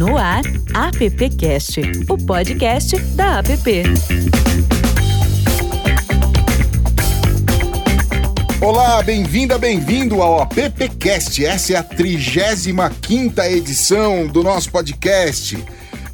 No ar, AppCast, o podcast da App. Olá, bem-vinda, bem-vindo ao AppCast. Essa é a 35 edição do nosso podcast.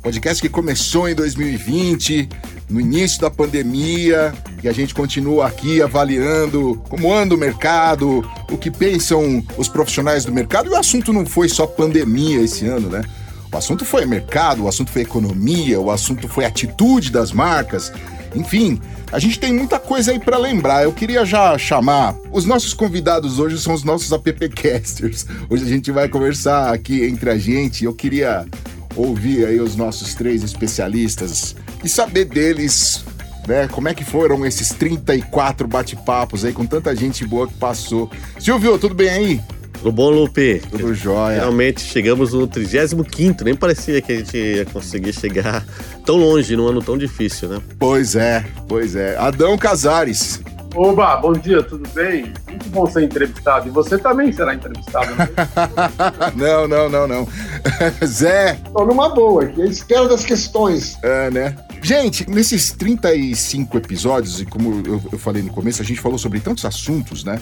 Podcast que começou em 2020, no início da pandemia, e a gente continua aqui avaliando como anda o mercado, o que pensam os profissionais do mercado. E o assunto não foi só pandemia esse ano, né? O assunto foi mercado, o assunto foi economia, o assunto foi atitude das marcas. Enfim, a gente tem muita coisa aí para lembrar. Eu queria já chamar. Os nossos convidados hoje são os nossos appcasters. Hoje a gente vai conversar aqui entre a gente. Eu queria ouvir aí os nossos três especialistas e saber deles, né, como é que foram esses 34 bate-papos aí com tanta gente boa que passou. Silvio, tudo bem aí? Tudo bom, Lupe? Tudo jóia. Realmente chegamos no 35, nem parecia que a gente ia conseguir chegar tão longe num ano tão difícil, né? Pois é, pois é. Adão Casares. Oba, bom dia, tudo bem? Muito bom ser entrevistado. E você também será entrevistado, né? não, não, não, não. Zé. Tô numa boa aqui, espero das questões. É, né? Gente, nesses 35 episódios, e como eu, eu falei no começo, a gente falou sobre tantos assuntos, né?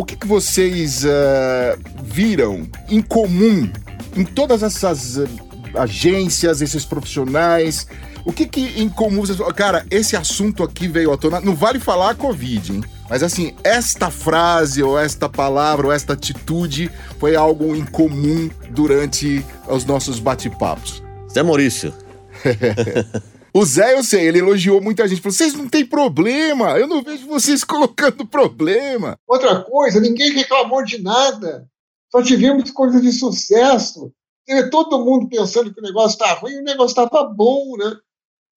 O que, que vocês uh, viram em comum em todas essas uh, agências, esses profissionais? O que que em comum vocês Cara, esse assunto aqui veio à tona. Não vale falar Covid, hein? Mas assim, esta frase, ou esta palavra, ou esta atitude foi algo em comum durante os nossos bate-papos. Zé Maurício. O Zé, eu sei, ele elogiou muita gente. Falou: vocês não têm problema, eu não vejo vocês colocando problema. Outra coisa, ninguém reclamou de nada. Só tivemos coisas de sucesso. Todo mundo pensando que o negócio está ruim, o negócio estava bom, né?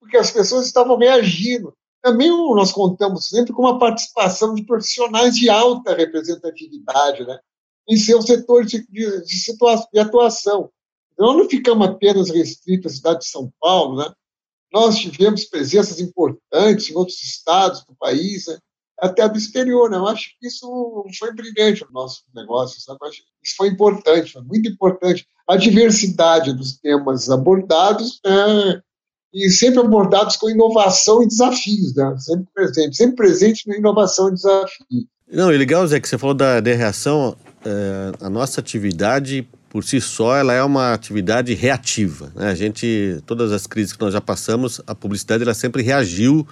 porque as pessoas estavam reagindo. Também nós contamos sempre com uma participação de profissionais de alta representatividade, né? em seu setor de, de, de, de atuação. Então, não ficamos apenas restritos à cidade de São Paulo, né? Nós tivemos presenças importantes em outros estados do país, né? até do exterior. Né? Eu acho que isso foi brilhante no nosso negócio. Sabe? Isso foi importante, foi muito importante. A diversidade dos temas abordados é, e sempre abordados com inovação e desafios, né? sempre presente, sempre presente na inovação e desafio. Não, e legal, Zé, que você falou da, da reação, é, a nossa atividade por si só ela é uma atividade reativa, né? A gente, todas as crises que nós já passamos, a publicidade ela sempre reagiu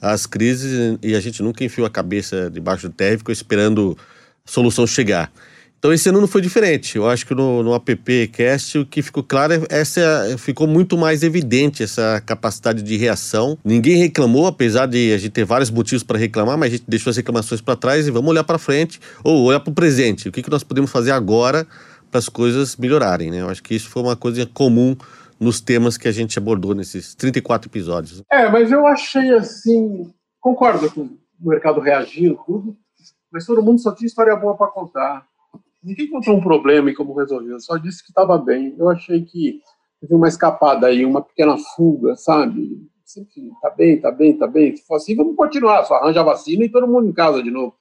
às crises e a gente nunca enfiou a cabeça debaixo do terra ficou esperando a solução chegar. Então esse ano não foi diferente. Eu acho que no, no AppCast o que ficou claro é essa ficou muito mais evidente essa capacidade de reação. Ninguém reclamou, apesar de a gente ter vários motivos para reclamar, mas a gente deixou as reclamações para trás e vamos olhar para frente ou olhar para o presente. O que, que nós podemos fazer agora para as coisas melhorarem, né? Eu acho que isso foi uma coisa comum nos temas que a gente abordou nesses 34 episódios. É, mas eu achei assim, concordo com o mercado reagindo tudo, mas todo mundo só tinha história boa para contar ninguém encontrou um problema e como resolveu, só disse que estava bem. Eu achei que teve uma escapada aí, uma pequena fuga, sabe? Sempre, tá bem, tá bem, tá bem. Se for assim, vamos continuar, só arranja a vacina e todo mundo em casa de novo.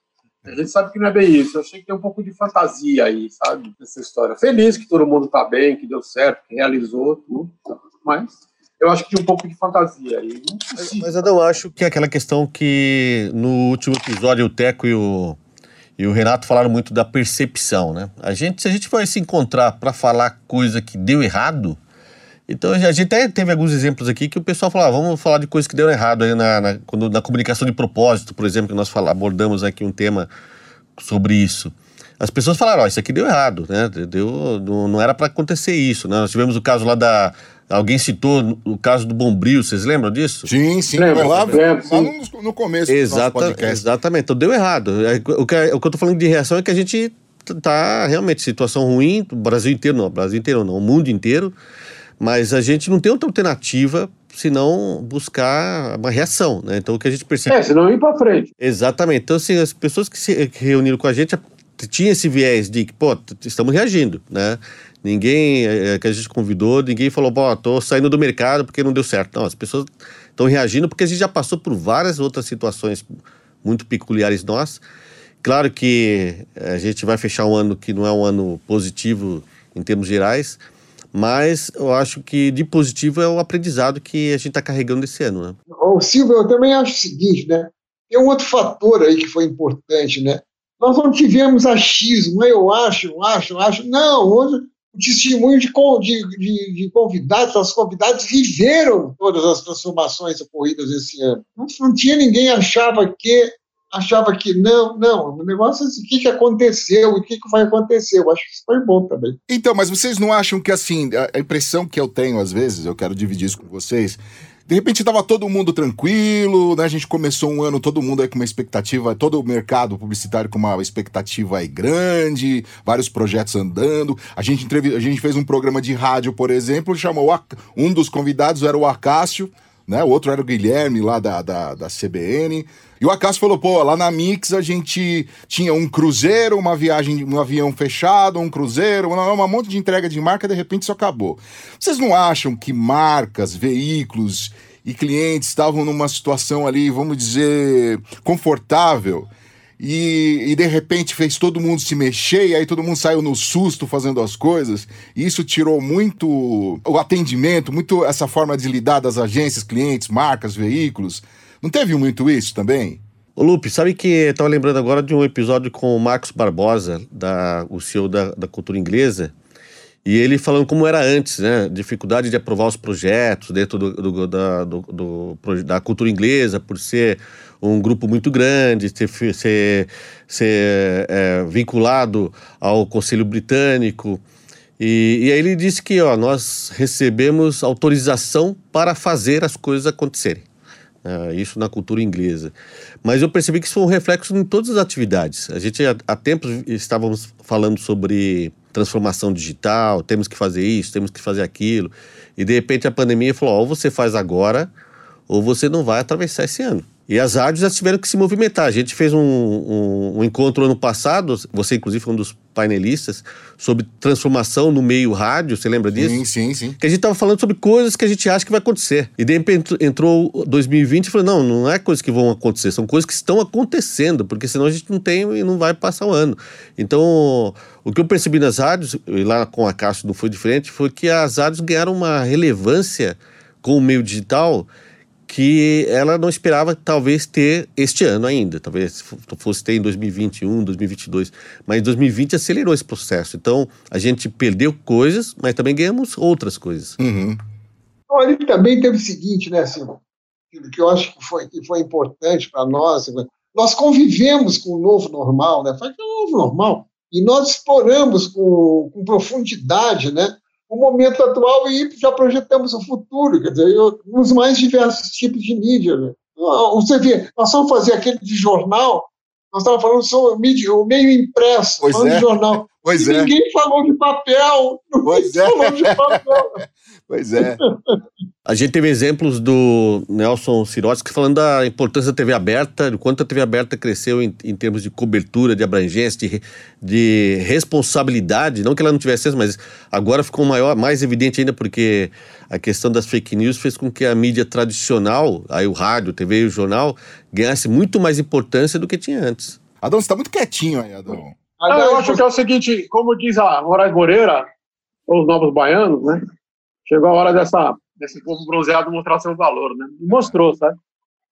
A gente sabe que não é bem isso. Eu achei que tem um pouco de fantasia aí, sabe? Nessa história. Feliz que todo mundo tá bem, que deu certo, que realizou tudo. Mas eu acho que tinha um pouco de fantasia aí. Mas, mas eu acho que é aquela questão que no último episódio o Teco e o e o Renato falaram muito da percepção, né? A gente, se a gente for se encontrar para falar coisa que deu errado, então a gente até teve alguns exemplos aqui que o pessoal falava, ah, vamos falar de coisas que deu errado aí na, na, quando, na comunicação de propósito, por exemplo, que nós falamos, abordamos aqui um tema sobre isso. As pessoas falaram, ó, oh, isso aqui deu errado, né? Deu, não, não era para acontecer isso, né? Nós tivemos o caso lá da Alguém citou o caso do Bombril, vocês lembram disso? Sim, sim. Lembra, lá, lembra, lá no, no, começo Exata, do podcast. Exatamente. Então deu errado. É, o que, o que eu tô falando de reação é que a gente tá realmente situação ruim, o Brasil inteiro não, o Brasil inteiro não, o mundo inteiro, mas a gente não tem outra alternativa senão buscar uma reação, né? Então o que a gente percebe... É, senão ir para frente. Exatamente. Então assim, as pessoas que se reuniram com a gente tinha esse viés de que, pô, estamos reagindo, né? Ninguém é, que a gente convidou, ninguém falou, pô, tô saindo do mercado porque não deu certo. Não, as pessoas estão reagindo porque a gente já passou por várias outras situações muito peculiares nós. Claro que a gente vai fechar um ano que não é um ano positivo em termos gerais, Mas eu acho que de positivo é o aprendizado que a gente está carregando esse ano. Né? Ô, Silvio, eu também acho o seguinte, né? Tem um outro fator aí que foi importante, né? Nós não tivemos achismo, eu acho, eu acho, eu acho. Não, hoje o testemunho de, de, de, de convidados, as convidadas viveram todas as transformações ocorridas esse ano. Não, não tinha ninguém achava que achava que não, não, o negócio é assim, o que, que aconteceu, o que, que vai acontecer. Eu acho que isso foi bom também. Então, mas vocês não acham que assim, a impressão que eu tenho às vezes, eu quero dividir isso com vocês, de repente estava todo mundo tranquilo, né? A gente começou um ano, todo mundo aí com uma expectativa, todo o mercado publicitário com uma expectativa aí grande, vários projetos andando. A gente, entrev... a gente fez um programa de rádio, por exemplo, chamou um dos convidados era o Acácio, né? O outro era o Guilherme lá da, da, da CBN. E o Acácio falou, pô, lá na Mix a gente tinha um cruzeiro, uma viagem, um avião fechado, um cruzeiro, uma monte de entrega de marca, de repente isso acabou. Vocês não acham que marcas, veículos e clientes estavam numa situação ali, vamos dizer, confortável? E, e, de repente fez todo mundo se mexer, e aí todo mundo saiu no susto fazendo as coisas, e isso tirou muito o atendimento, muito essa forma de lidar das agências, clientes, marcas, veículos. Não teve muito isso também? Ô Lupe, sabe que eu tava lembrando agora de um episódio com o Marcos Barbosa, da, o CEO da, da cultura inglesa, e ele falando como era antes, né? Dificuldade de aprovar os projetos dentro do, do, da, do, do, da cultura inglesa, por ser um grupo muito grande, ser, ser, ser é, vinculado ao Conselho Britânico. E, e aí ele disse que ó, nós recebemos autorização para fazer as coisas acontecerem. Uh, isso na cultura inglesa. Mas eu percebi que isso foi um reflexo em todas as atividades. A gente há, há tempos estávamos falando sobre transformação digital, temos que fazer isso, temos que fazer aquilo. E de repente a pandemia falou: ou você faz agora, ou você não vai atravessar esse ano. E as rádios já tiveram que se movimentar. A gente fez um, um, um, encontro ano passado, você inclusive foi um dos painelistas, sobre transformação no meio rádio, você lembra disso? Sim, sim, sim. Que a gente estava falando sobre coisas que a gente acha que vai acontecer. E de repente entrou 2020 e falou, não, não é coisas que vão acontecer, são coisas que estão acontecendo, porque senão a gente não tem e não vai passar o ano. Então, o que eu percebi nas rádios, e lá com a Caixa não foi diferente, foi que as rádios ganharam uma relevância com o meio digital que ela não esperava talvez ter este ano ainda, talvez fosse ter em 2021, 2022, mas em 2020 acelerou esse processo. Então a gente perdeu coisas, mas também ganhamos outras coisas. Uhum. Olha, também teve o seguinte, né, Silvio, que eu acho que foi, que foi importante para nós. Nós convivemos com o novo normal, né? Foi o novo normal. E nós exploramos com, com profundidade, né? O momento atual e já projetamos o futuro, quer dizer, nos mais diversos tipos de mídia. Né? Você vê, nós vamos fazer aquele de jornal, nós estávamos falando sobre o, mídia, o meio impresso, pois falando é. de jornal. Pois e é. ninguém falou de papel. Pois é. falou de papel. Pois é. A gente teve exemplos do Nelson Sirotsky falando da importância da TV aberta, do quanto a TV aberta cresceu em, em termos de cobertura, de abrangência, de, de, responsabilidade. Não que ela não tivesse mas agora ficou maior, mais evidente ainda porque a questão das fake news fez com que a mídia tradicional, aí o rádio, a TV e o jornal, ganhasse muito mais importância do que tinha antes. Adão, você está muito quietinho aí, Adão. Não, eu acho que é o seguinte, como diz a Moraes Moreira, os novos baianos, né? Chegou a hora dessa, desse povo bronzeado mostrar seu valor, né? E mostrou, sabe?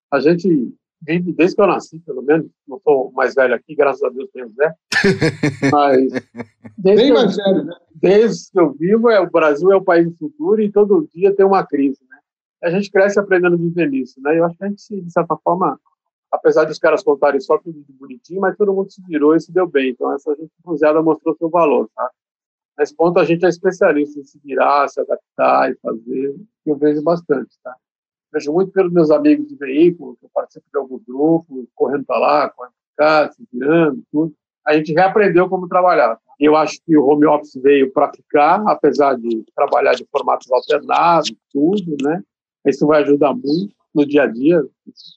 A gente vive desde que eu nasci, pelo menos, não sou mais velho aqui, graças a Deus tenho Zé, mas desde, Bem que eu, mais velho, né? desde que eu vivo, é, o Brasil é o país do futuro e todo dia tem uma crise, né? A gente cresce aprendendo a viver nisso, né? Eu acho que a gente, de certa forma, apesar de os caras contarem só tudo de bonitinho, mas todo mundo se virou e se deu bem. Então, essa gente bronzeada mostrou seu valor, tá? Nesse ponto, a gente é especialista em se virar, se adaptar e fazer, eu vejo bastante, tá? Vejo muito pelos meus amigos de veículo, que eu participo de alguns grupos, correndo para lá, correndo para cá, se virando, tudo. A gente reaprendeu como trabalhar. Tá? Eu acho que o home office veio para ficar, apesar de trabalhar de formatos alternados, tudo, né? Isso vai ajudar muito no dia a dia,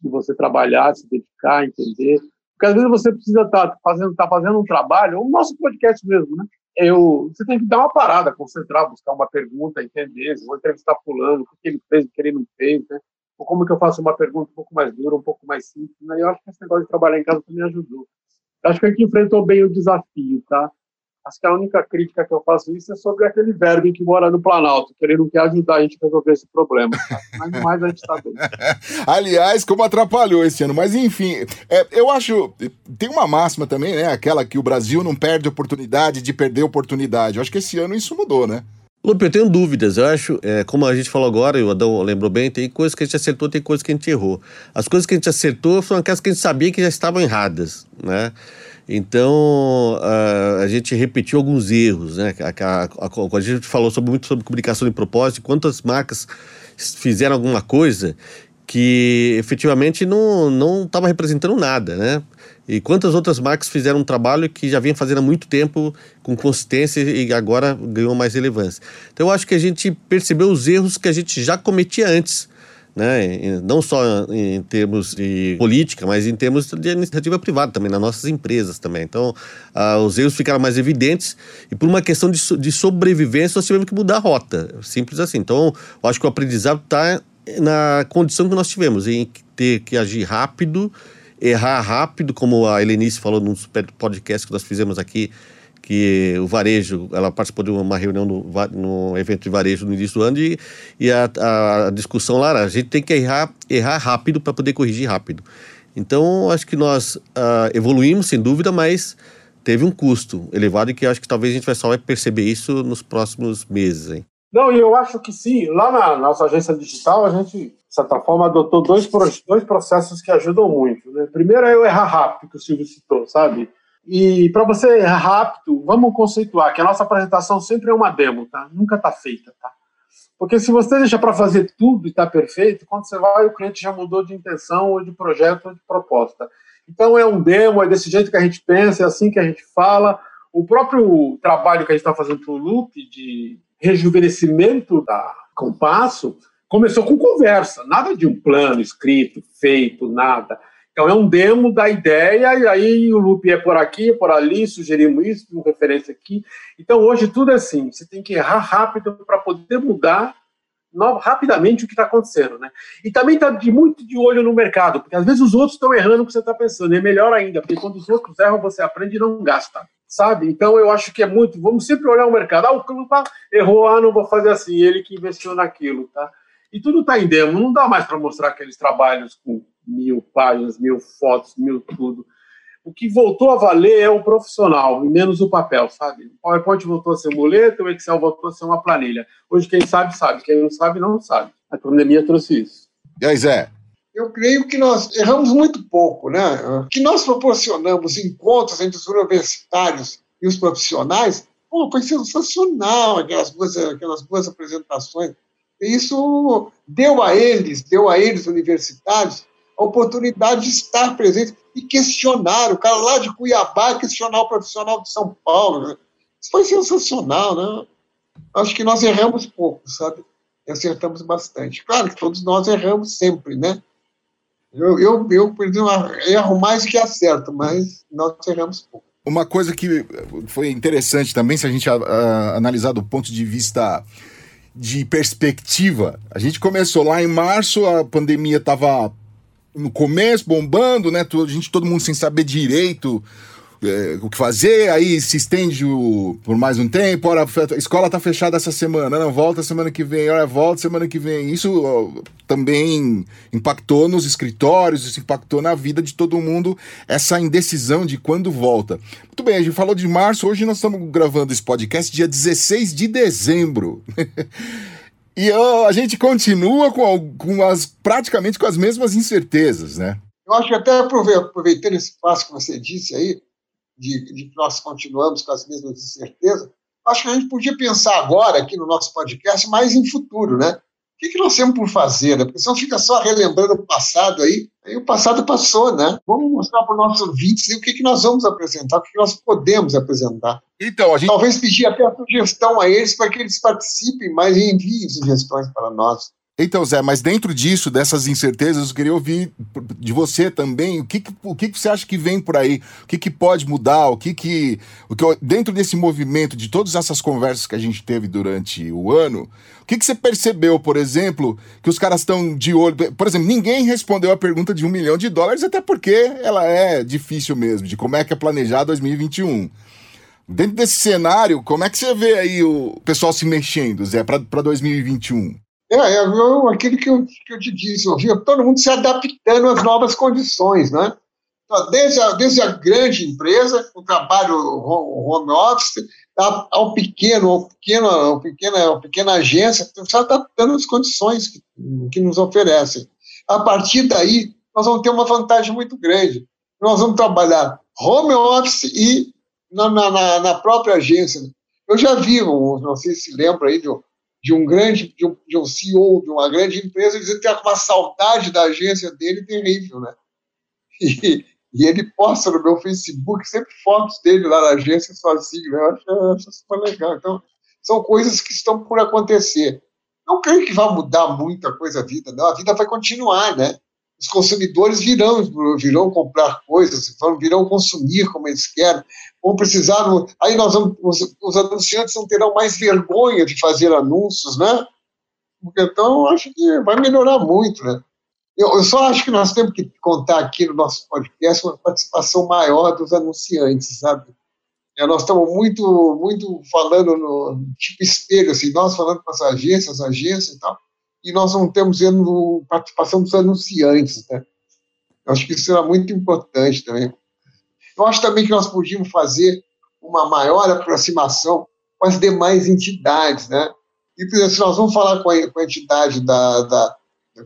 de você trabalhar, se dedicar, entender. Porque às vezes você precisa estar tá fazendo, tá fazendo um trabalho, o nosso podcast mesmo, né? Eu, você tem que dar uma parada, concentrar, buscar uma pergunta, entender, vou entrevistar fulano, o que ele fez, o que ele não fez, né? Ou como que eu faço uma pergunta um pouco mais dura, um pouco mais simples, né? Eu acho que esse negócio de trabalhar em casa também ajudou. Eu acho que a gente enfrentou bem o desafio, tá? Acho que a única crítica que eu faço isso é sobre aquele verbo que mora no Planalto, que ele não quer ajudar a gente a resolver esse problema. Mas mais a gente está bem. Aliás, como atrapalhou esse ano. Mas enfim, é, eu acho. Tem uma máxima também, né? Aquela que o Brasil não perde oportunidade de perder oportunidade. Eu acho que esse ano isso mudou, né? Lupe, eu tenho dúvidas. Eu acho, é, como a gente falou agora, e o Adão lembrou bem, tem coisas que a gente acertou, tem coisas que a gente errou. As coisas que a gente acertou foram aquelas que a gente sabia que já estavam erradas, né? Então, a, a gente repetiu alguns erros, né? A, a, a, gente falou sobre, muito sobre comunicação de propósito, quantas marcas fizeram alguma coisa que efetivamente não estava representando nada, né? E quantas outras marcas fizeram um trabalho que já vinha fazendo há muito tempo com consistência e agora ganhou mais relevância. Então eu acho que a gente percebeu os erros que a gente já cometia antes né? não só em termos de política, mas em termos de iniciativa privada também, nas nossas empresas também. Então, ah, os erros ficaram mais evidentes e por uma questão de, de sobrevivência nós tivemos que mudar a rota, simples assim. Então, eu acho que o aprendizado está na condição que nós tivemos, em ter que agir rápido, errar rápido, como a Helenice falou num podcast que nós fizemos aqui, que o varejo, ela participou de uma reunião no, no evento de varejo no início do ano e, e a, a, discussão lá era, a gente tem que errar, errar rápido para poder corrigir rápido. Então, acho que nós uh, evoluímos, sem dúvida, mas teve um custo elevado e que acho que talvez a gente vai só vai perceber isso nos próximos meses. Hein? Não, e eu acho que sim. Lá na nossa agência digital, a gente, de certa forma, adotou dois, dois processos que ajudam muito. Né? Primeiro é o errar rápido, que o Silvio citou, sabe? E para você rápido, vamos conceituar que a nossa apresentação sempre é uma demo, tá? Nunca está feita, tá? Porque se você deixa para fazer tudo e está perfeito, quando você vai, o cliente já mudou de intenção, ou de projeto, ou de proposta. Então é um demo, é desse jeito que a gente pensa, é assim que a gente fala. O próprio trabalho que a gente está fazendo para o Loop de rejuvenescimento da Compasso começou com conversa, nada de um plano escrito, feito, nada. Então é um demo da ideia, e aí o loop é por aqui, por ali, sugerimos isso, uma referência aqui. Então hoje tudo é assim, você tem que errar rápido para poder mudar rapidamente o que está acontecendo. Né? E também está de muito de olho no mercado, porque às vezes os outros estão errando o que você está pensando, e é melhor ainda, porque quando os outros erram, você aprende e não gasta. Sabe? Então eu acho que é muito. Vamos sempre olhar o mercado. Ah, o clube errou, ah, não vou fazer assim, ele que investiu naquilo. Tá? E tudo está em demo, não dá mais para mostrar aqueles trabalhos com mil páginas, mil fotos, mil tudo. O que voltou a valer é o profissional, e menos o papel, sabe? O PowerPoint voltou a ser muleta, o Excel voltou a ser uma planilha. Hoje, quem sabe, sabe. Quem não sabe, não sabe. A pandemia trouxe isso. E aí, Zé? Eu creio que nós erramos muito pouco, né? Que nós proporcionamos encontros entre os universitários e os profissionais, pô, foi sensacional aquelas duas, aquelas duas apresentações. Isso deu a eles, deu a eles universitários, oportunidade de estar presente e questionar. O cara lá de Cuiabá questionar o profissional de São Paulo. Isso foi sensacional, né? Acho que nós erramos pouco, sabe? E acertamos bastante. Claro que todos nós erramos sempre, né? Eu, eu, eu por exemplo, erro mais que acerto, mas nós erramos pouco. Uma coisa que foi interessante também, se a gente a, a, analisar do ponto de vista de perspectiva, a gente começou lá em março, a pandemia estava no começo, bombando, né? A gente, todo mundo sem saber direito é, o que fazer, aí se estende o, por mais um tempo, ora, a escola tá fechada essa semana, não, volta semana que vem, ora, volta semana que vem. Isso ó, também impactou nos escritórios, isso impactou na vida de todo mundo, essa indecisão de quando volta. Muito bem, a gente falou de março, hoje nós estamos gravando esse podcast dia 16 de dezembro. E a gente continua com, com as, praticamente com as mesmas incertezas, né? Eu acho que até aproveitando esse passo que você disse aí, de, de que nós continuamos com as mesmas incertezas, acho que a gente podia pensar agora, aqui no nosso podcast, mais em futuro, né? Que, que nós temos por fazer, né? Porque senão fica só relembrando o passado aí, aí o passado passou, né? Vamos mostrar para os nossos ouvintes o que, que nós vamos apresentar, o que, que nós podemos apresentar. Então, a gente... Talvez pedir até a sugestão a eles para que eles participem mais e enviem sugestões para nós. Então, Zé, mas dentro disso, dessas incertezas, eu queria ouvir de você também o que, o que você acha que vem por aí, o que, que pode mudar, o que que, o que. Dentro desse movimento, de todas essas conversas que a gente teve durante o ano, o que, que você percebeu, por exemplo, que os caras estão de olho. Por exemplo, ninguém respondeu a pergunta de um milhão de dólares, até porque ela é difícil mesmo, de como é que é planejar 2021. Dentro desse cenário, como é que você vê aí o pessoal se mexendo, Zé, para 2021? É, é aquilo que eu, que eu te disse, eu vi todo mundo se adaptando às novas condições, né? Então, desde, a, desde a grande empresa, o trabalho home office, ao pequeno, ao pequeno, ao pequena, ao pequena agência, se adaptando às condições que, que nos oferecem. A partir daí, nós vamos ter uma vantagem muito grande. Nós vamos trabalhar home office e na, na, na própria agência. Eu já vi, não sei se lembra aí, de, de um grande, de um, de um CEO de uma grande empresa dizer que tem uma saudade da agência dele terrível, né? E, e ele posta no meu Facebook sempre fotos dele lá na agência sozinho, né? Eu acho, eu acho super legal. Então, são coisas que estão por acontecer. Não creio que vá mudar muita coisa a vida, não. A vida vai continuar, né? Os consumidores virão, virão comprar coisas, virão consumir como eles querem, vão precisar. Aí nós vamos, os, os anunciantes não terão mais vergonha de fazer anúncios, né? Então, acho que vai melhorar muito, né? Eu, eu, só acho que nós temos que contar aqui no nosso podcast uma participação maior dos anunciantes, sabe? É, nós estamos muito, muito falando no tipo espelho, assim, nós falando com as agências, as agências e tal, e nós não temos participação dos anunciantes. Né? Eu acho que isso será muito importante também. Eu acho também que nós podíamos fazer uma maior aproximação com as demais entidades. Né? E, por exemplo, se nós vamos falar com a, com a entidade da, da,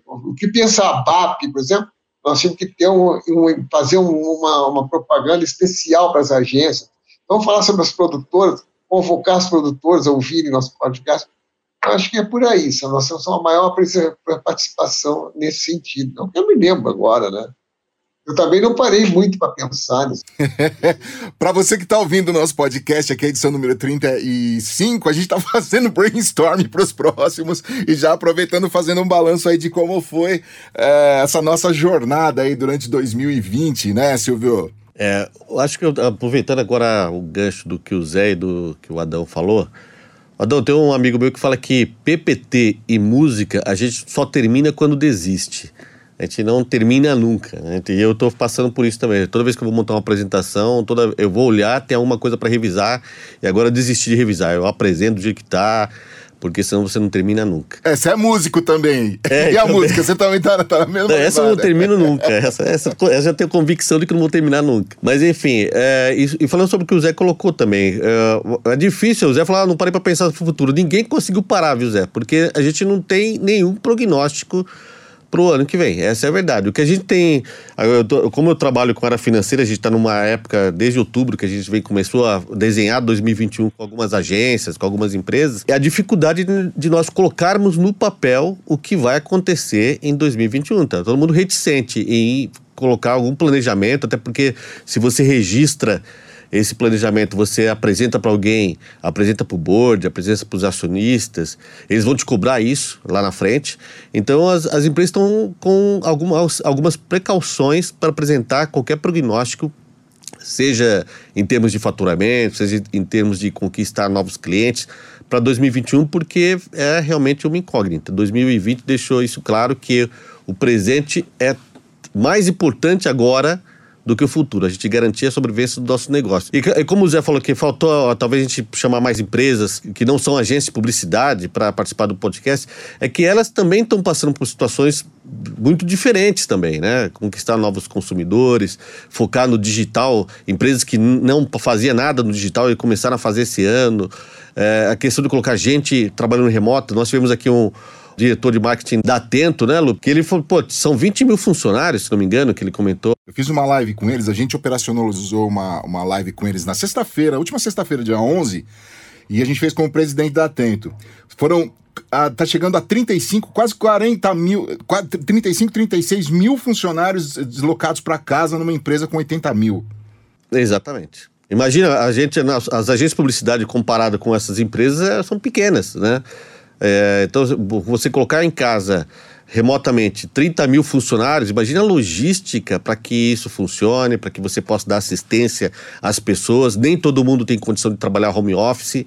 O que pensa a BAP, por exemplo, nós temos que ter um, um, fazer uma, uma propaganda especial para as agências. Vamos falar sobre as produtoras, convocar as produtoras a ouvirem nosso podcast acho que é por aí, nós temos uma maior participação nesse sentido. Não que eu me lembro agora, né? Eu também não parei muito para pensar nisso. para você que está ouvindo o nosso podcast, aqui é a edição número 35, a gente está fazendo brainstorm para os próximos e já aproveitando, fazendo um balanço aí de como foi é, essa nossa jornada aí durante 2020, né, Silvio? É, eu acho que eu, aproveitando agora o gancho do que o Zé e do que o Adão falou, Adão, tem um amigo meu que fala que PPT e música a gente só termina quando desiste. A gente não termina nunca. Né? E eu estou passando por isso também. Toda vez que eu vou montar uma apresentação, toda, eu vou olhar, tem alguma coisa para revisar, e agora eu desisti de revisar. Eu apresento do jeito que está porque senão você não termina nunca. É, você é músico também. É, e a também. música, você também tá, tá na mesma não, Essa eu não termino nunca. Essa, essa, essa já tenho convicção de que não vou terminar nunca. Mas enfim, é, e, e, falando sobre o que o Zé colocou também, é, é difícil, o Zé falou, ah, não parei para pensar no futuro. Ninguém conseguiu parar, viu, Zé? Porque a gente não tem nenhum prognóstico para o ano que vem. Essa é a verdade. O que a gente tem, eu como eu trabalho com área financeira, a gente está numa época desde outubro que a gente vem começou a desenhar 2021 com algumas agências, com algumas empresas. É a dificuldade de, de nós colocarmos no papel o que vai acontecer em 2021. Tá todo mundo reticente em colocar algum planejamento, até porque se você registra esse planejamento você apresenta para alguém, apresenta para o board, apresenta para os acionistas, eles vão te cobrar isso lá na frente. Então as, as empresas estão com algumas, algumas precauções para apresentar qualquer prognóstico, seja em termos de faturamento, seja em termos de conquistar novos clientes para 2021, porque é realmente uma incógnita. 2020 deixou isso claro que o presente é mais importante agora do que o futuro. A gente garantir a sobrevivência do nosso negócio. E, e como o Zé falou que faltou, talvez a gente chamar mais empresas que não são agências de publicidade para participar do podcast, é que elas também estão passando por situações muito diferentes também, né? Conquistar novos consumidores, focar no digital, empresas que não faziam nada no digital e começaram a fazer esse ano. É, a questão de colocar gente trabalhando remoto. Nós tivemos aqui um diretor de marketing da Atento, né, Lu? Que ele falou, pô, são 20 mil funcionários, se não me engano, que ele comentou. Eu fiz uma live com eles, a gente operacionalizou uma, uma live com eles na sexta-feira, última sexta-feira, dia 11, e a gente fez com o presidente da Atento. Foram a, tá chegando a 35, quase 40 mil, 35, 36 mil funcionários deslocados para casa numa empresa com 80 mil. Exatamente. Imagina, a gente, as agências de publicidade comparada com essas empresas são pequenas, né? É, então, você colocar em casa remotamente 30 mil funcionários, imagina a logística para que isso funcione, para que você possa dar assistência às pessoas. Nem todo mundo tem condição de trabalhar home office.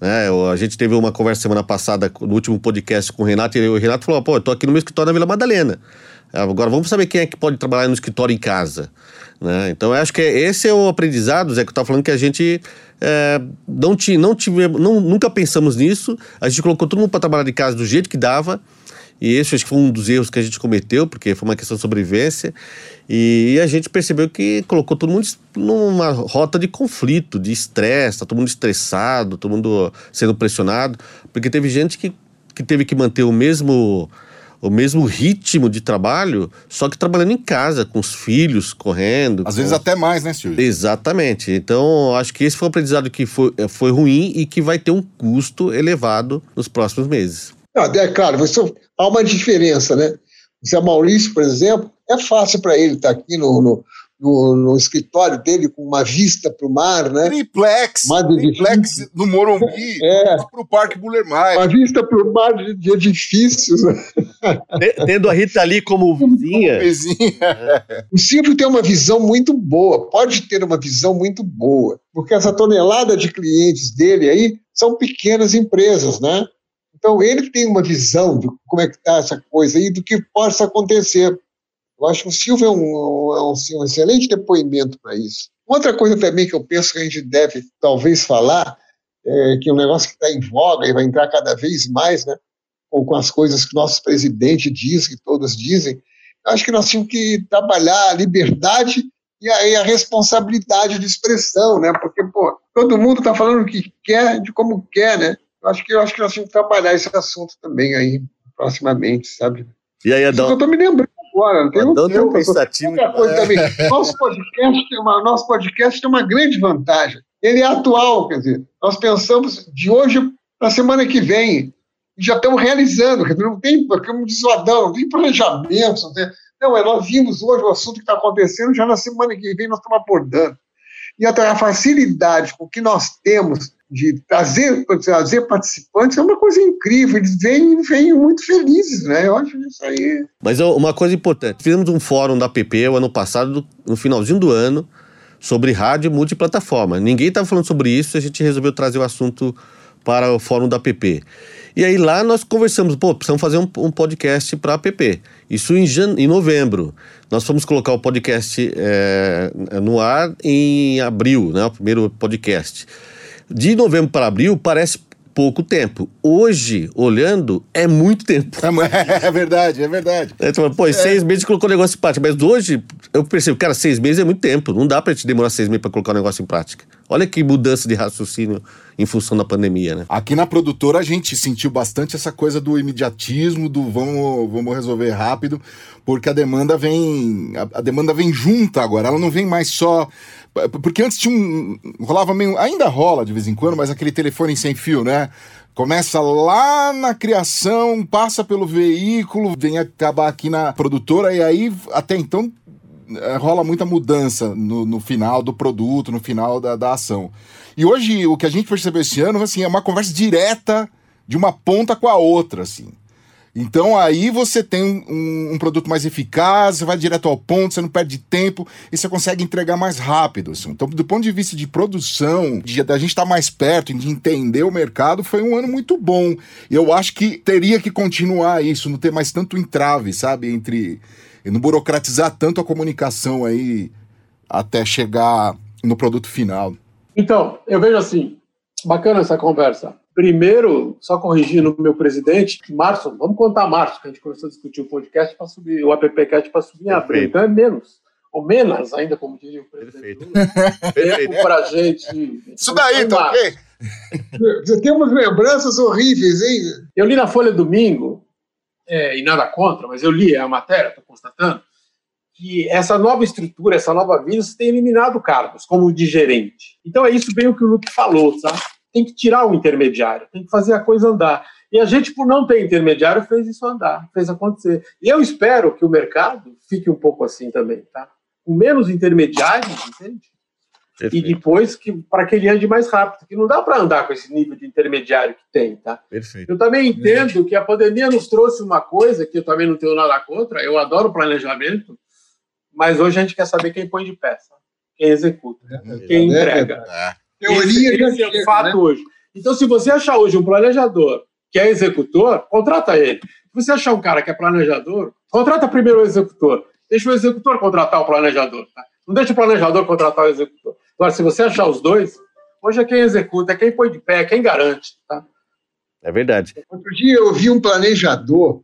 Né? A gente teve uma conversa semana passada no último podcast com o Renato, e o Renato falou: pô, eu tô aqui no meu escritório na Vila Madalena. Agora vamos saber quem é que pode trabalhar no escritório em casa. Né? Então eu acho que esse é o aprendizado, Zé, que eu estava falando que a gente é, não, ti, não tivemos, não, nunca pensamos nisso. A gente colocou todo mundo para trabalhar de casa do jeito que dava. E esse acho que foi um dos erros que a gente cometeu, porque foi uma questão de sobrevivência. E a gente percebeu que colocou todo mundo numa rota de conflito, de estresse, tá todo mundo estressado, todo mundo sendo pressionado, porque teve gente que, que teve que manter o mesmo o mesmo ritmo de trabalho, só que trabalhando em casa, com os filhos, correndo. Às com... vezes até mais, né, Silvio? Exatamente. Então, acho que esse foi um aprendizado que foi, foi ruim e que vai ter um custo elevado nos próximos meses. É claro, você, há uma diferença, né? O Zé Maurício, por exemplo, é fácil para ele estar tá aqui no, no, no, no, escritório dele com uma vista para o mar, né? Triplex, triplex no Morumbi, é. para o Parque Buller Maia. Uma vista para o mar de, de edifícios. Tendo a Rita ali como vizinha. vizinha. O Silvio tem uma visão muito boa, pode ter uma visão muito boa, porque essa tonelada de clientes dele aí são pequenas empresas, né? Então, ele tem uma visão de como é que está essa coisa aí, do que possa acontecer. Eu acho que o Silvio é um, é um, um excelente depoimento para isso. Outra coisa também que eu penso que a gente deve talvez falar, é, que é um negócio que está em voga e vai entrar cada vez mais, né, ou com as coisas que nosso presidente diz, que todos dizem, eu acho que nós tínhamos que trabalhar a liberdade e a, a responsabilidade de expressão, né, porque, pô, todo mundo está falando o que quer, de como quer, né, acho que, eu acho que nós temos que trabalhar esse assunto também aí, proximamente, sabe? E aí, Adão? Eu estou me lembrando agora, não tem um tempo. Pensativo outra coisa também. Nosso podcast, tem uma, nosso podcast tem uma grande vantagem. Ele é atual, quer dizer, nós pensamos de hoje para a semana que vem. E já estamos realizando, quer dizer, não tem, como diz o Adão, não tem planejamento. Não, tem, não, é, nós vimos hoje o assunto que está acontecendo, já na semana que vem nós estamos abordando. E a facilidade com que nós temos de trazer, trazer participantes é uma coisa incrível. Eles vêm, vêm muito felizes, né? Eu acho isso aí. Mas uma coisa importante: fizemos um fórum da PP o ano passado, no finalzinho do ano, sobre rádio multiplataforma. Ninguém estava falando sobre isso, a gente resolveu trazer o assunto para o fórum da PP. E aí lá nós conversamos, pô, precisamos fazer um, um podcast para a PP. Isso em, jan... em novembro. Nós fomos colocar o podcast é, no ar em abril, né? O primeiro podcast. De novembro para abril parece pouco tempo. Hoje, olhando, é muito tempo. É, é verdade, é verdade. É, fala, pô, é. seis meses colocou o negócio em prática. Mas hoje, eu percebo, cara, seis meses é muito tempo. Não dá pra te demorar seis meses pra colocar o negócio em prática. Olha que mudança de raciocínio em função da pandemia, né? Aqui na produtora a gente sentiu bastante essa coisa do imediatismo, do vamos, vamos resolver rápido, porque a demanda vem. A, a demanda vem junta agora. Ela não vem mais só porque antes tinha um. rolava meio. Ainda rola de vez em quando, mas aquele telefone sem fio, né? Começa lá na criação, passa pelo veículo, vem acabar aqui na produtora, e aí até então rola muita mudança no, no final do produto, no final da, da ação. E hoje o que a gente percebeu esse ano assim, é uma conversa direta de uma ponta com a outra, assim. Então aí você tem um, um, produto mais eficaz, você vai direto ao ponto, você não perde tempo e você consegue entregar mais rápido. Assim. Então, do ponto de vista de produção, de, da gente estar tá mais perto, de entender o mercado, foi um ano muito bom. E eu acho que teria que continuar isso, não ter mais tanto entrave, sabe? Entre. Não burocratizar tanto a comunicação aí até chegar no produto final. Então, eu vejo assim, bacana essa conversa. Primeiro, só corrigindo o meu presidente, março, vamos contar março, que a gente começou a discutir o podcast para subir, o AppCast para subir em abril. Então é menos, ou menos ainda, como diria o presidente Lula. Tempo para gente. Isso daí, tá ok? Você tem umas lembranças horríveis, hein? Eu li na Folha Domingo, é, e nada contra, mas eu li a matéria, estou constatando, que essa nova estrutura, essa nova vida, você tem eliminado cargos, como o de gerente. Então é isso bem o que o Luke falou, sabe? tem que tirar o intermediário, tem que fazer a coisa andar. E a gente, por não ter intermediário, fez isso andar, fez acontecer. E eu espero que o mercado fique um pouco assim também, tá? Com menos intermediários, entende? Perfeito. E depois que para que ele ande mais rápido, que não dá para andar com esse nível de intermediário que tem, tá? Perfeito. Eu também entendo que a pandemia nos trouxe uma coisa que eu também não tenho nada contra, eu adoro planejamento, mas hoje a gente quer saber quem põe de peça, quem executa, é, quem é, entrega. É. Teoria esse, esse é o fato né? hoje. Então, se você achar hoje um planejador que é executor, contrata ele. Se você achar um cara que é planejador, Contrata primeiro o executor. Deixa o executor contratar o planejador. Tá? Não deixa o planejador contratar o executor. Agora, se você achar os dois, hoje é quem executa, é quem põe de pé, é quem garante. Tá? É verdade. Outro dia eu vi um planejador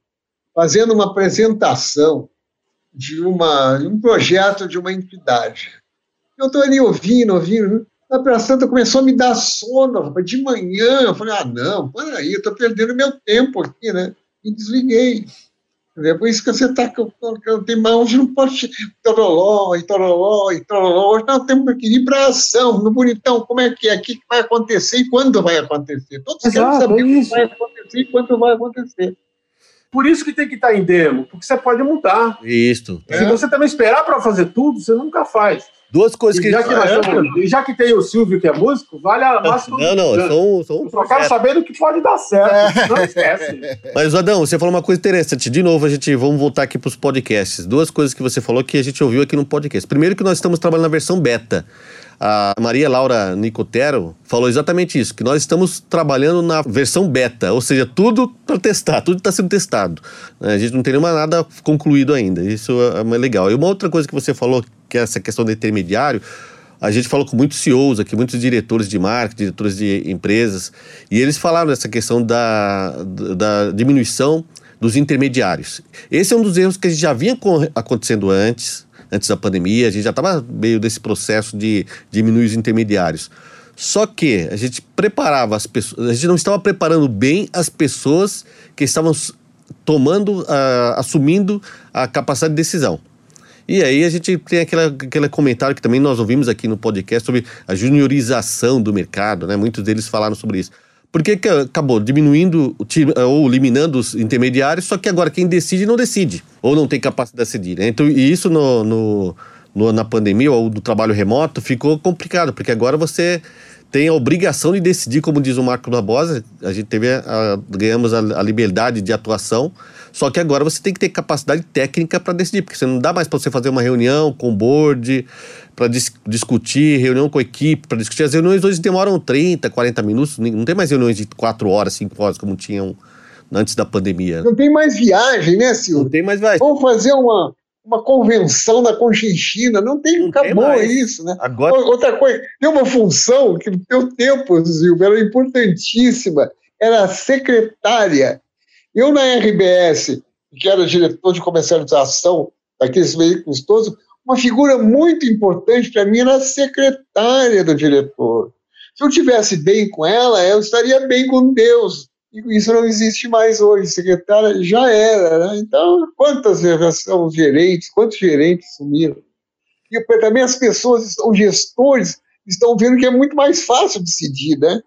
fazendo uma apresentação de, uma, de um projeto de uma entidade. Eu estou ali ouvindo, ouvindo. A apresentação começou a me dar sono. De manhã, eu falei, ah, não, peraí, eu estou perdendo meu tempo aqui, né? E desliguei. É por isso que você está tem mais hoje não pode toroló, e toroló, e toroló. Hoje nós temos que ir para ação, no bonitão, como é que é, o que vai acontecer e quando vai acontecer. Todos Exato, querem saber é o que vai acontecer e quando vai acontecer. Por isso que tem que estar em demo, porque você pode mudar. Isso. Se você também esperar para fazer tudo, você nunca faz. Duas coisas E que. já que, nós É, estamos- e já que tem o Silvio que é músico, vale a máxima. Não, não, são, são Eu só quero saber do que pode dar certo. Não esquece. Mas, Adão, você falou uma coisa interessante. De novo, a gente vamos voltar aqui para os podcasts. Duas coisas que você falou que a gente ouviu aqui no podcast. Primeiro, que nós estamos trabalhando na versão beta. A Maria Laura Nicotero falou exatamente isso, que nós estamos trabalhando na versão beta, ou seja, tudo para testar, tudo está sendo testado. A gente não tem nenhuma nada concluído ainda. Isso é mais legal. E uma outra coisa que você falou, que é essa questão do intermediário, a gente falou com muitos CEOs aqui, muitos diretores de marketing, diretores de empresas, e eles falaram dessa questão da, da diminuição dos intermediários. Esse é um dos erros que a gente já vinha co- acontecendo antes, antes da pandemia, a gente já estava meio desse processo de diminuir os intermediários. Só que a gente preparava as pessoas, a gente não estava preparando bem as pessoas que estavam tomando, ah, assumindo a capacidade de decisão. E aí a gente tem aquela, aquele comentário que também nós ouvimos aqui no podcast sobre a juniorização do mercado, né? Muitos deles falaram sobre isso. Por que acabou diminuindo time- ou eliminando os intermediários, só que agora quem decide não decide, ou não tem capacidade de decidir. Né? Então, e isso no, no- no- na pandemia ou no trabalho remoto ficou complicado, porque agora você tem a obrigação de decidir, como diz o Marco Barbosa, a gente teve a- ganhamos a, a liberdade de atuação, só que agora você tem que ter capacidade técnica para decidir, porque você não dá mais para você fazer uma reunião com o board, para discutir, reunião com a equipe, para discutir. As reuniões hoje demoram 30, 40 minutos, não tem mais reuniões de 4 horas, 5 horas, como tinham antes da pandemia. Não tem mais viagem, né, Não Silvio? tem mais, vai. Vamos fazer uma, uma convenção na Conchinchina. Não tem, Não tem acabou mais. isso, né? Agora, Outra coisa, tem uma função que no teu tempo, Silvio, era importantíssima, era a secretária. Eu, na RBS, que era diretor de comercialização daqueles veículos todos, uma figura muito importante para mim era a secretária do diretor. Se eu tivesse bem com ela, eu estaria bem com Deus. E isso não existe mais hoje. Secretária já era. Né? Então, quantas são os gerentes, quantos gerentes sumiram? E também as pessoas, os gestores, estão vendo que é muito mais fácil decidir, né?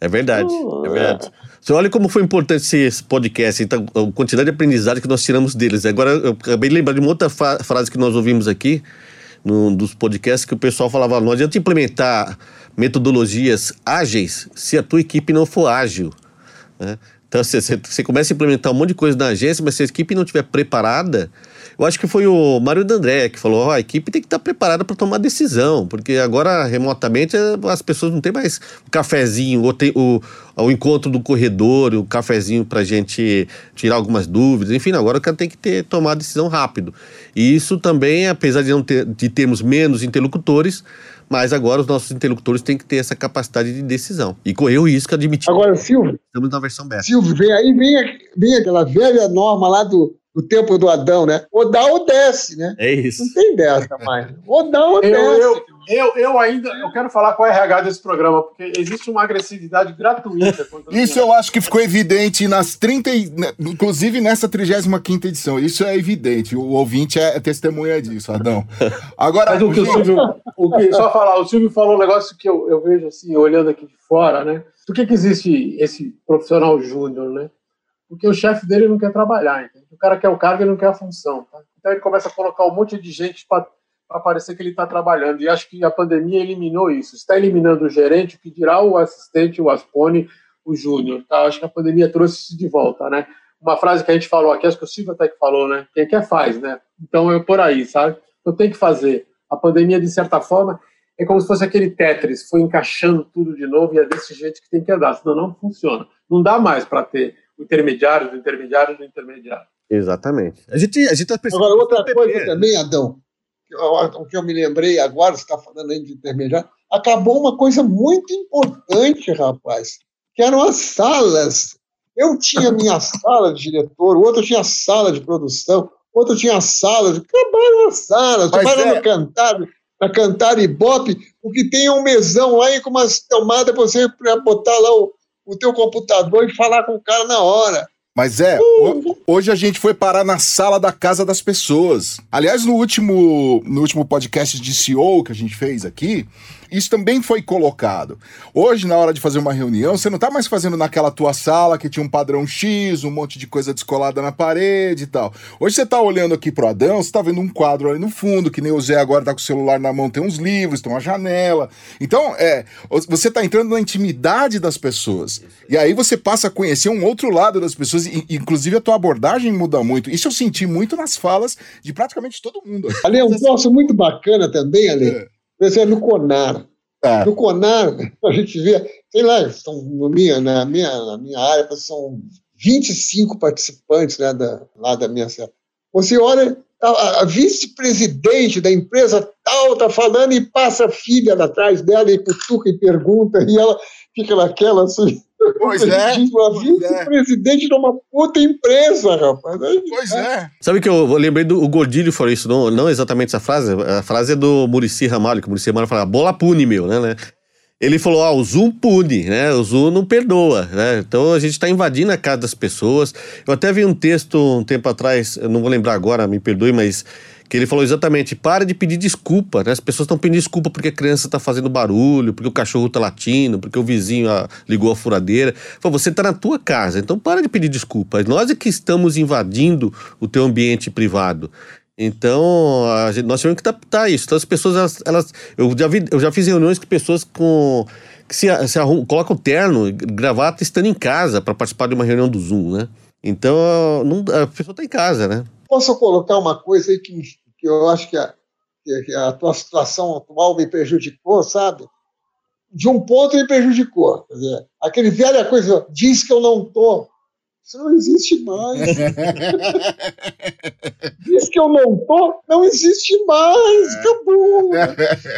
É verdade, é verdade. Você olha como foi importante esse, podcast, então, a quantidade de aprendizado que nós tiramos deles. Agora, eu acabei de lembrar de uma outra frase que nós ouvimos aqui, num dos podcasts, que o pessoal falava: não adianta implementar metodologias ágeis se a tua equipe não for ágil. né? Então, você, você- começa a implementar um monte de coisa na agência, mas se a equipe não estiver preparada, eu acho que foi o Mário D'André que falou: ó, a equipe tem que estar preparada para tomar decisão, porque agora, remotamente, eh, as pessoas não têm mais o cafezinho, ou tem o, o encontro do corredor, o cafezinho para gente tirar algumas dúvidas, enfim, agora o cara tem que ter, tomar decisão rápido. E isso também, apesar de, não ter, de termos menos interlocutores, mas agora os nossos interlocutores têm que ter essa capacidade de decisão. E correr o risco de admitir Agora, Silvio, estamos na versão beta. Silvio, vem aí, vem, vem aquela velha norma lá do, do tempo do Adão, né? Ou dá ou desce, né? É isso. Não tem dessa mais. Ou dá ou Eu, desce. eu, eu, eu ainda eu quero falar com o RH desse programa, porque existe uma agressividade gratuita. Isso eu acho que ficou evidente nas 30, e- né, inclusive nessa 35 edição. Isso é evidente. O ouvinte é testemunha disso, Adão. Agora, Mas o que o Silvio. O que, só falar, o Silvio falou um negócio que eu, eu vejo assim, olhando aqui de fora, né? Por que, que existe esse profissional júnior, né? Porque o chefe dele não quer trabalhar, entende? O cara quer o cargo e não quer a função. Tá? Então ele começa a colocar um monte de gente para parecer que ele está trabalhando. E acho que a pandemia eliminou isso. Está eliminando o gerente, o que dirá o assistente, o Aspone, o júnior. Tá? Acho que a pandemia trouxe isso de volta, né? Uma frase que a gente falou aqui, acho que o Silvio até que falou, né? Quem quer faz, né? Então é por aí, sabe? Eu tenho que fazer. A pandemia, de certa forma, é como se fosse aquele Tetris, foi encaixando tudo de novo e é desse jeito que tem que andar, senão não funciona. Não dá mais para ter intermediário do intermediário do intermediário. Exatamente. A gente a está pensando. Agora, outra coisa também, Adão, o que eu me lembrei agora, você está falando aí de intermediário, acabou uma coisa muito importante, rapaz, que eram as salas. Eu tinha minha sala de diretor, o outro tinha sala de produção, outro tinha sala de. Acabaram as salas, vai é... no cantar, na cantar e bop, porque tem um mesão lá e com umas tomadas para você botar lá o, o teu computador e falar com o cara na hora. Mas é, hoje a gente foi parar na sala da casa das pessoas. Aliás, no último, no último podcast de CEO que a gente fez aqui, isso também foi colocado. Hoje, na hora de fazer uma reunião, você não está mais fazendo naquela tua sala que tinha um padrão X, um monte de coisa descolada na parede e tal. Hoje você está olhando aqui pro Adão, você está vendo um quadro ali no fundo, que nem o Zé agora está com o celular na mão, tem uns livros, tem uma janela. Então, é, você está entrando na intimidade das pessoas. E aí você passa a conhecer um outro lado das pessoas, e, inclusive a tua abordagem muda muito. Isso eu senti muito nas falas de praticamente todo mundo. Ali é um troço muito bacana também, Ale. É por exemplo, no CONAR. É. No CONAR, a gente vê, sei lá, são, na, minha, na, minha, na minha área, são 25 participantes né, da, lá da minha célula. Você olha, a, a vice-presidente da empresa tal está falando e passa a filha atrás dela e cutuca e pergunta, e ela fica naquela assim. Pois é. Uma vice-presidente é. de uma puta empresa, rapaz. Pois é. Sabe que eu, eu lembrei do o Gordilho falou isso, não, não exatamente essa frase. A frase é do Murici Ramalho, que o Murici Ramalho fala, bola pune, meu, né? né? Ele falou, ah, o Zoom pune, né? O Zoom não perdoa, né? Então a gente está invadindo a casa das pessoas. Eu até vi um texto um tempo atrás, eu não vou lembrar agora, me perdoe, mas que ele falou exatamente, para de pedir desculpa, né? As pessoas estão pedindo desculpa porque a criança está fazendo barulho, porque o cachorro está latindo, porque o vizinho ah, ligou a furadeira. Falou, você está na tua casa, então para de pedir desculpa. Nós é que estamos invadindo o teu ambiente privado. Então, gente, nós tivemos que adaptar isso. Então, as pessoas, elas, elas, eu, já vi, eu já fiz reuniões com pessoas com que se, se arrum, colocam terno, gravata, estando em casa para participar de uma reunião do Zoom, né? Então, não, a pessoa está em casa, né? Posso colocar uma coisa aí que, que eu acho que a, que a tua situação atual me prejudicou, sabe? De um ponto me prejudicou. Quer dizer, aquele velha coisa, diz que eu não estou. Isso não existe mais. diz que eu não estou, não existe mais. Acabou.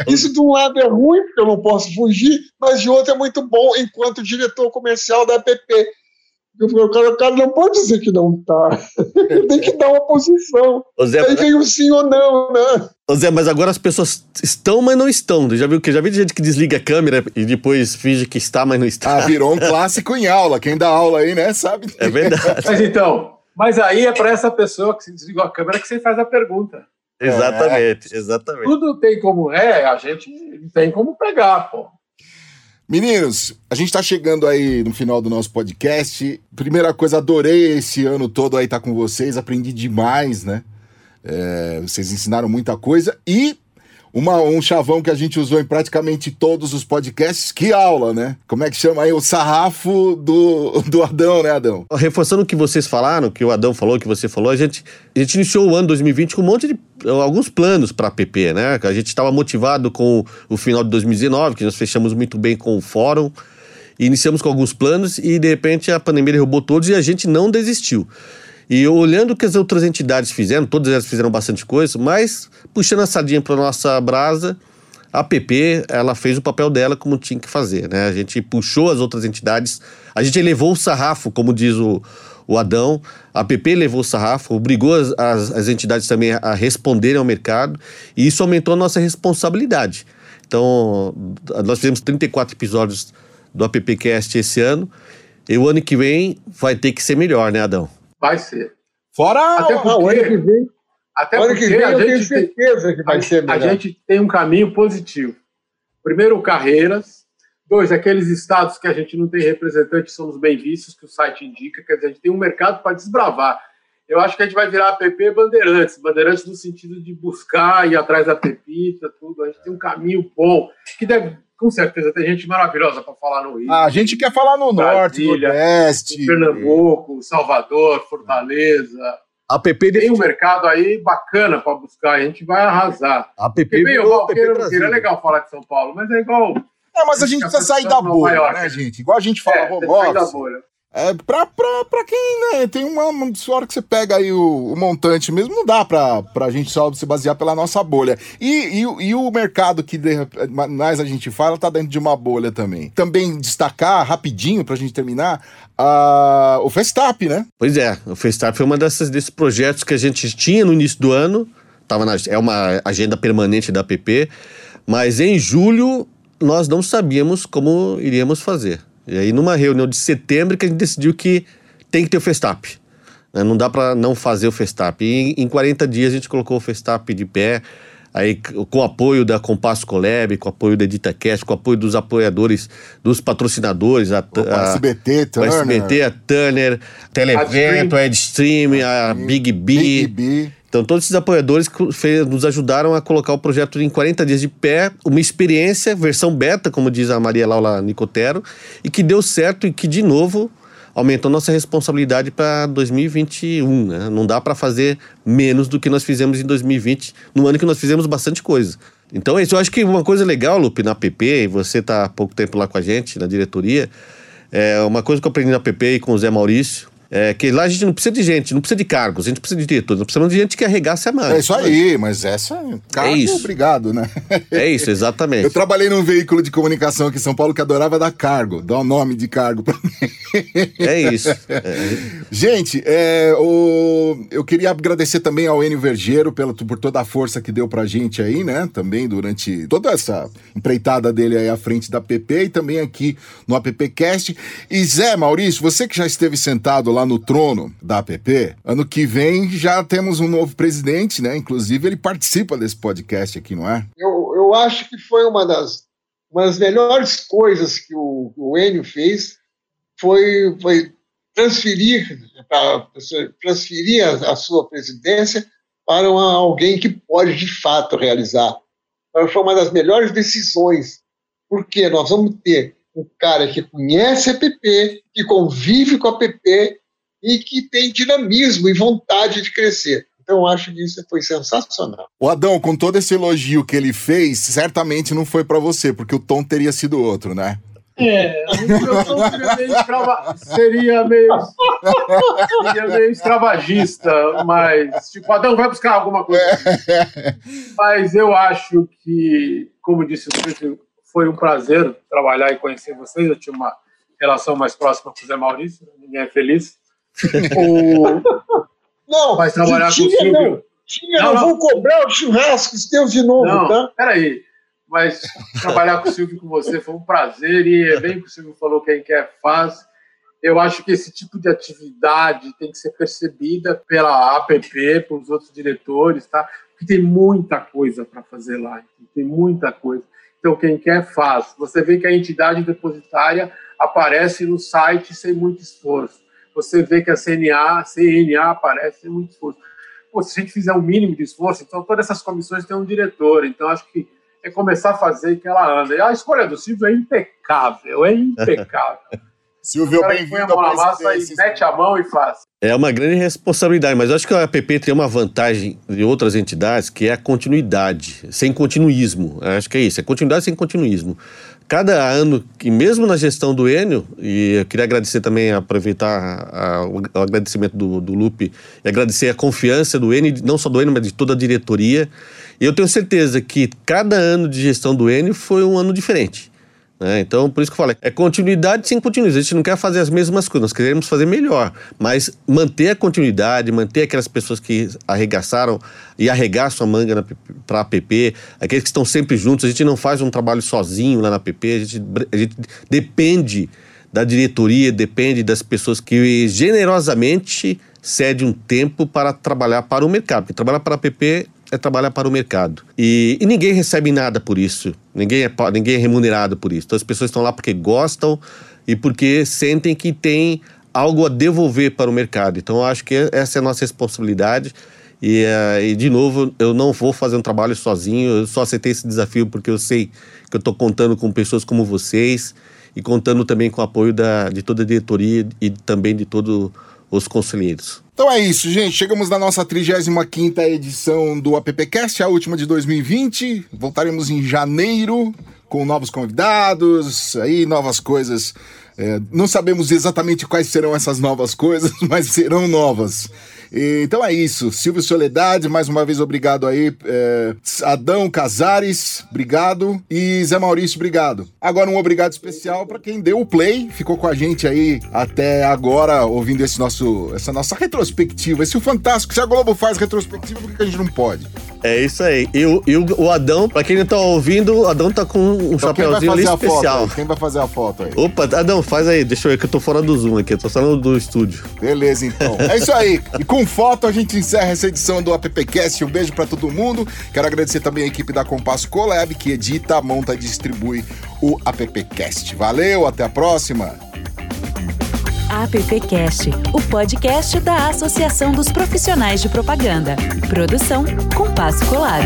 Isso de um lado é ruim, porque eu não posso fugir, mas de outro é muito bom enquanto diretor comercial da APP. Eu falei, o cara, o cara não pode dizer que não tá. Tem que dar uma posição. Zé, Aí vem o sim ou não, né? Ô Zé, mas agora as pessoas estão, mas não estão. Já viu que já vi gente que desliga a câmera e depois finge que está, mas não está. Ah, virou um clássico em aula. Quem dá aula aí, né, sabe? É verdade. mas então, mas aí é para essa pessoa que se desligou a câmera que você faz a pergunta. Exatamente, é. exatamente. Tudo tem como é, a gente tem como pegar, pô. Meninos, a gente tá chegando aí no final do nosso podcast. Primeira coisa, adorei esse ano todo aí estar tá com vocês, aprendi demais, né? É, vocês ensinaram muita coisa e uma, um chavão que a gente usou em praticamente todos os podcasts. Que aula, né? Como é que chama aí? O sarrafo do, do Adão, né, Adão? Reforçando o que vocês falaram, que o Adão falou, que você falou, a gente, a gente iniciou o ano 2020 com um monte de. alguns planos para a PP, né? A gente estava motivado com o final de 2019, que nós fechamos muito bem com o fórum. Iniciamos com alguns planos e de repente a pandemia derrubou todos e a gente não desistiu. E olhando o que as outras entidades fizeram, todas elas fizeram bastante coisa, mas puxando a sardinha para nossa brasa, a PP ela fez o papel dela como tinha que fazer, né? A gente puxou as outras entidades, a gente elevou o sarrafo, como diz o, o Adão, a PP levou o sarrafo, obrigou as, as, as entidades também a responderem ao mercado, e isso aumentou a nossa responsabilidade. Então, nós fizemos 34 episódios do AppCast esse ano, e o ano que vem vai ter que ser melhor, né, Adão? Vai ser. Fora até porque, ano que vem, até porque que vem, a tenho certeza tem, que vai a, ser melhor. A gente tem um caminho positivo. Primeiro, carreiras. Dois, aqueles estados que a gente não tem representante são os bem vistos, que o site indica. Quer dizer, a gente tem um mercado para desbravar. Eu acho que a gente vai virar app Bandeirantes. Bandeirantes no sentido de buscar, ir atrás da pepita, tudo. A gente tem um caminho bom, que deve com certeza tem gente maravilhosa para falar no Rio. Ah, a gente quer falar no Brasília, Norte, Nordeste. Pernambuco, Salvador, Fortaleza. A PP tem um mercado aí bacana para buscar, a gente vai arrasar. A PP bem, o é legal falar de São Paulo, mas é igual. É, mas a gente precisa sair da bolha, né, gente? Igual a gente fala é, home office. É, pra, pra, pra quem, né, tem uma, uma hora que você pega aí o, o, montante mesmo, não dá pra, pra gente só se basear pela nossa bolha. E, e, e o mercado que de, mais a gente fala tá dentro de uma bolha também. Também destacar, rapidinho, pra gente terminar, uh, o Festap, né? Pois é, o Festap foi uma dessas, desses projetos que a gente tinha no início do ano, tava na, é uma agenda permanente da APP, mas em julho nós não sabíamos como iríamos fazer. E aí, numa reunião de setembro, que a gente decidiu que tem que ter o Festap. Né? Não dá para não fazer o Festap. E em 40 dias a gente colocou o Festap de pé, aí com o apoio da Compasso Colab, com o apoio da EditaCast, com o apoio dos apoiadores, dos patrocinadores, a, a, SBT, Turner. a SBT, a Turner, Televento, a Edstream, a Big B. Big B. Então, todos esses apoiadores nos ajudaram a colocar o projeto em 40 dias de pé, uma experiência, versão beta, como diz a Maria Laura Nicotero, e que deu certo e que, de novo, aumentou nossa responsabilidade para 2021. Né? Não dá para fazer menos do que nós fizemos em 2020, no ano que nós fizemos bastante coisa. Então, é isso. Eu acho que uma coisa legal, Lupe, na PP, e você está há pouco tempo lá com a gente, na diretoria, é uma coisa que eu aprendi na PP e com o Zé Maurício, é, que lá a gente não precisa de gente, não precisa de cargos, a gente precisa de diretores, não precisamos de gente que arregasse a mão. É isso aí, mas essa cargo, é isso. obrigado, né? É isso, exatamente. Eu trabalhei num veículo de comunicação aqui em São Paulo que adorava dar cargo, dar o um nome de cargo pra mim. É isso. É. Gente, é, o... eu queria agradecer também ao Enio Vergeiro pela, por toda a força que deu pra gente aí, né? Também durante toda essa empreitada dele aí à frente da PP e também aqui no AppCast. E Zé Maurício, você que já esteve sentado lá lá no trono da APP, ano que vem já temos um novo presidente, né? Inclusive ele participa desse podcast aqui, não é? Eu, eu acho que foi uma das, uma das melhores coisas que o, o Enio fez foi, foi transferir, pra, transferir a, a sua presidência para uma, alguém que pode de fato realizar. Então, foi uma das melhores decisões, porque nós vamos ter um cara que conhece a PP, que convive com a PP e que tem dinamismo e vontade de crescer. Então, eu acho que isso foi sensacional. O Adão, com todo esse elogio que ele fez, certamente não foi para você, porque o tom teria sido outro, né? É, o meu tom seria meio, extrava... seria meio, seria meio extravagista, mas tipo, Adão vai buscar alguma coisa. É. Mas eu acho que, como disse o foi um prazer trabalhar e conhecer vocês. Eu tinha uma relação mais próxima com o Zé Maurício, ninguém é feliz. O... Não, mas trabalhar com o Silvio. Não, tinha, não, não, vou cobrar os churrascos teus de novo, não, tá? Peraí. Mas trabalhar com o Silvio com você foi um prazer, e é bem que o Silvio falou: quem quer faz. Eu acho que esse tipo de atividade tem que ser percebida pela APP, pelos outros diretores, tá? Porque tem muita coisa para fazer lá, tem muita coisa. Então, quem quer, faz. Você vê que a entidade depositária aparece no site sem muito esforço você vê que a CNA, CNA aparece sem muito esforço. Pô, se a gente fizer o um mínimo de esforço, então todas essas comissões têm um diretor, então acho que é começar a fazer que ela anda. E a escolha do Silvio é impecável, é impecável. Silvio, bem-vindo à massa e mete a mão e faz. É uma grande responsabilidade, mas acho que a APP tem uma vantagem de outras entidades, que é a continuidade, sem continuismo. Eu acho que é isso, é continuidade sem continuismo cada ano, que mesmo na gestão do Enio, e eu queria agradecer também, aproveitar a, a, o agradecimento do, do Lupe, e agradecer a confiança do Enio, não só do Enio, mas de toda a diretoria. E eu tenho certeza que cada ano de gestão do Enio foi um ano diferente. Né? Então, por isso que eu falo, é continuidade sem continuidade. A gente não quer fazer as mesmas coisas, nós queremos fazer melhor, mas manter a continuidade, manter aquelas pessoas que arregaçaram e arregaçam a manga para a APP, aqueles que estão sempre juntos. A gente não faz um trabalho sozinho lá na APP, a gente, a gente depende da diretoria, depende das pessoas que generosamente cede um tempo para trabalhar para o mercado. Porque trabalhar para a APP é trabalhar para o mercado. E, e, ninguém recebe nada por isso. Ninguém é, ninguém é remunerado por isso. Então as pessoas estão lá porque gostam e porque sentem que tem algo a devolver para o mercado. Então eu acho que essa é a nossa responsabilidade. E, uh, e, de novo, eu não vou fazer um trabalho sozinho, eu só aceitei esse desafio porque eu sei que eu estou contando com pessoas como vocês e contando também com o apoio da, de toda a diretoria e também de todos os conselheiros. Então é isso, gente. Chegamos na nossa 35 edição do AppCast, a última de 2020. Voltaremos em janeiro com novos convidados, aí novas coisas É, não sabemos exatamente quais serão essas novas coisas, mas serão novas. Então é isso. Silvio Soledade, mais uma vez obrigado aí. É, Adão Casares, obrigado. E Zé Maurício, obrigado. Agora um obrigado especial para quem deu o play, ficou com a gente aí até agora, ouvindo esse nosso, essa nossa retrospectiva. Esse é fantástico. Se a Globo faz retrospectiva, por que a gente não pode? É isso aí. E o, e o Adão, pra quem não tá ouvindo, o Adão tá com um então chapéuzinho ali especial. Quem vai fazer a foto aí? Opa, Adão, faz aí. Deixa eu ver que eu tô fora do Zoom aqui. Eu tô só no do estúdio. Beleza, então. É isso aí. E com foto a gente encerra essa edição do AppCast. Um beijo pra todo mundo. Quero agradecer também a equipe da Compasso Collab, que edita, monta e distribui o AppCast. Valeu, até a próxima. AppCast, o podcast da Associação dos Profissionais de Propaganda. Produção Compasso Colab.